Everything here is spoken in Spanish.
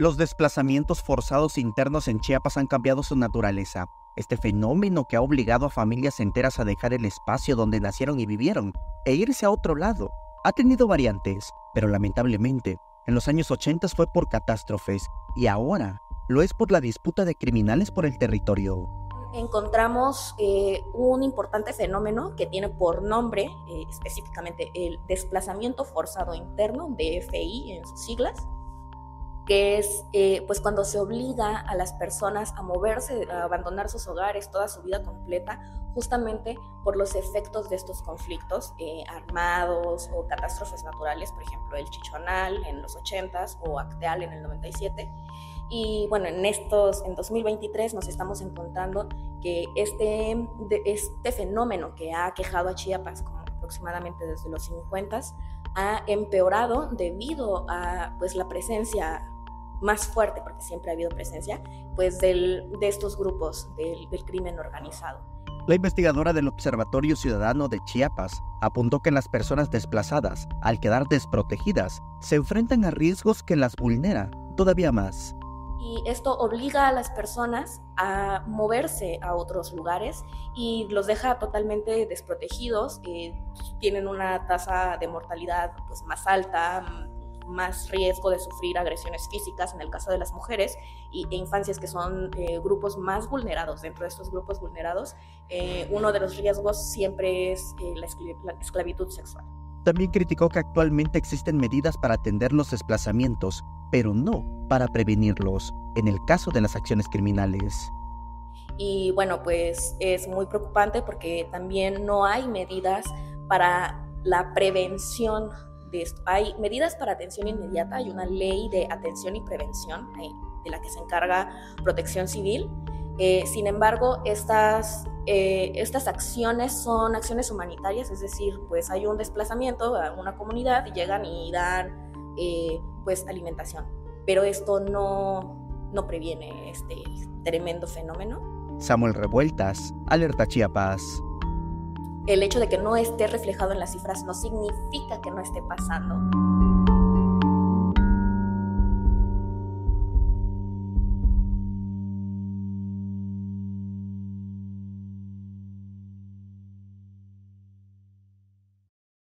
Los desplazamientos forzados internos en Chiapas han cambiado su naturaleza. Este fenómeno que ha obligado a familias enteras a dejar el espacio donde nacieron y vivieron e irse a otro lado ha tenido variantes, pero lamentablemente en los años 80 fue por catástrofes y ahora lo es por la disputa de criminales por el territorio. Encontramos eh, un importante fenómeno que tiene por nombre eh, específicamente el desplazamiento forzado interno, DFI en sus siglas, que es eh, pues cuando se obliga a las personas a moverse, a abandonar sus hogares toda su vida completa, justamente por los efectos de estos conflictos eh, armados o catástrofes naturales, por ejemplo el Chichonal en los 80s o Acteal en el 97. Y bueno, en estos, en 2023 nos estamos encontrando que este, este fenómeno que ha quejado a Chiapas como aproximadamente desde los 50s ha empeorado debido a pues la presencia más fuerte, porque siempre ha habido presencia, pues del, de estos grupos del, del crimen organizado. La investigadora del Observatorio Ciudadano de Chiapas apuntó que las personas desplazadas, al quedar desprotegidas, se enfrentan a riesgos que las vulnera todavía más. Y esto obliga a las personas a moverse a otros lugares y los deja totalmente desprotegidos. Eh, tienen una tasa de mortalidad pues, más alta, más riesgo de sufrir agresiones físicas en el caso de las mujeres y, e infancias que son eh, grupos más vulnerados. Dentro de estos grupos vulnerados, eh, uno de los riesgos siempre es eh, la, esclavitud sexual. También criticó que actualmente existen medidas para atender los desplazamientos, pero no para prevenirlos en el caso de las acciones criminales. Y bueno, pues es muy preocupante porque también no hay medidas para la prevención de esto. Hay medidas para atención inmediata, hay una ley de atención y prevención eh, de la que se encarga Protección Civil. Eh, sin embargo, estas, eh, estas acciones son acciones humanitarias, es decir, pues hay un desplazamiento a una comunidad y llegan y dan pues alimentación. Pero esto no, no previene este tremendo fenómeno. Samuel Revueltas, Alerta Chiapas el hecho de que no esté reflejado en las cifras no significa que no esté pasando.